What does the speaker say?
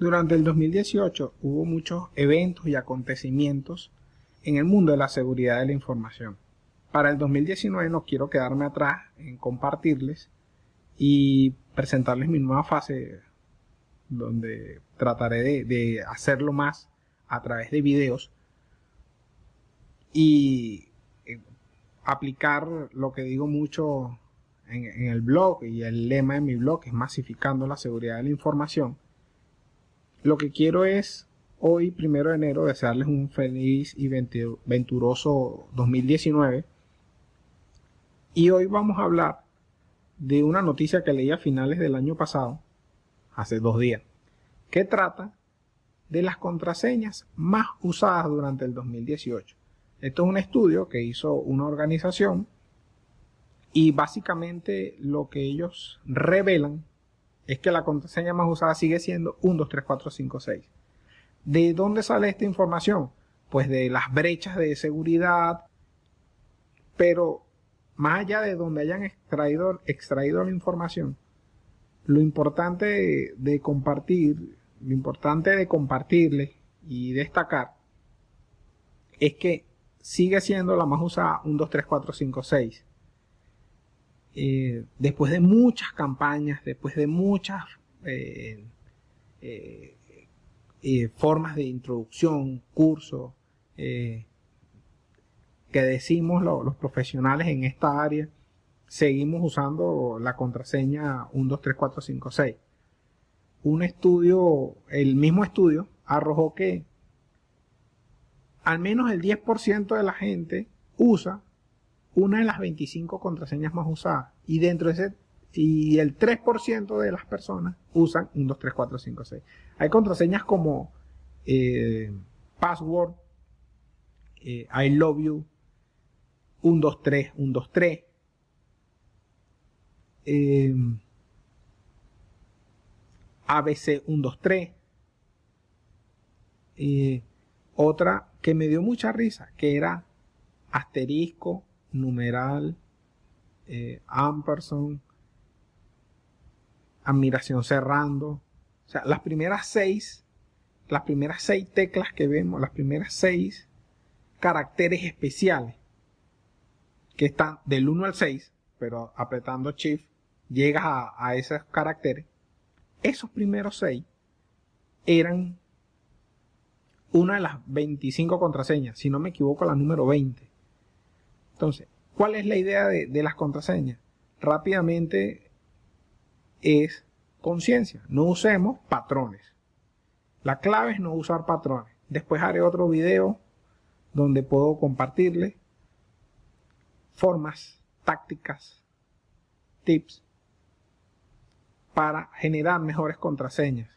Durante el 2018 hubo muchos eventos y acontecimientos en el mundo de la seguridad de la información. Para el 2019 no quiero quedarme atrás en compartirles y presentarles mi nueva fase donde trataré de, hacerlo más a través de videos y eh, aplicar lo que digo mucho en, en, el blog y el lema de mi blog es masificando la seguridad de la información lo que quiero es hoy, primero de enero, desearles un feliz y venturoso 2019. Y hoy vamos a hablar de una noticia que leí a finales del año pasado, hace dos días, que trata de las contraseñas más usadas durante el 2018. Esto es un estudio que hizo una organización y básicamente lo que ellos revelan es que la contraseña más usada sigue siendo 1, 2, 3, 4, 5, 6. ¿De dónde sale esta información? Pues de las brechas de seguridad, pero más allá de donde hayan extraído, extraído la información, lo importante de, compartir, lo importante de compartirle y destacar es que sigue siendo la más usada 1, 2, 3, 4, 5, 6. Eh, después de muchas campañas, después de muchas eh, eh, formas de introducción, cursos, que decimos los profesionales en esta área, seguimos usando la contraseña 1, 2, 3, 4, 5, 6. Un estudio, el mismo estudio, arrojó que al menos el 10% de la gente usa una de las 25 contraseñas más usadas. Y dentro de ese, y el 3% de las personas usan 1, 2, 3, 4, 5, 6. Hay contraseñas como eh, password, eh, I love you, 1, 2, 3, 1, 2, 3. Eh, ABC 1, 2, 3. otra que me dio mucha risa, que era asterisco numeral, eh, ampersand, admiración cerrando. O sea, las primeras seis, las primeras seis teclas que vemos, las primeras seis caracteres especiales que están del 1 al 6, pero apretando Shift llegas a, a esos caracteres. Esos primeros seis eran una de las 25 contraseñas, si no me equivoco, la número 20. Entonces, ¿cuál es la idea de, las contraseñas? Rápidamente es conciencia. No usemos patrones. La clave es no usar patrones. Después haré otro video donde puedo compartirles formas, tácticas, tips para generar mejores contraseñas.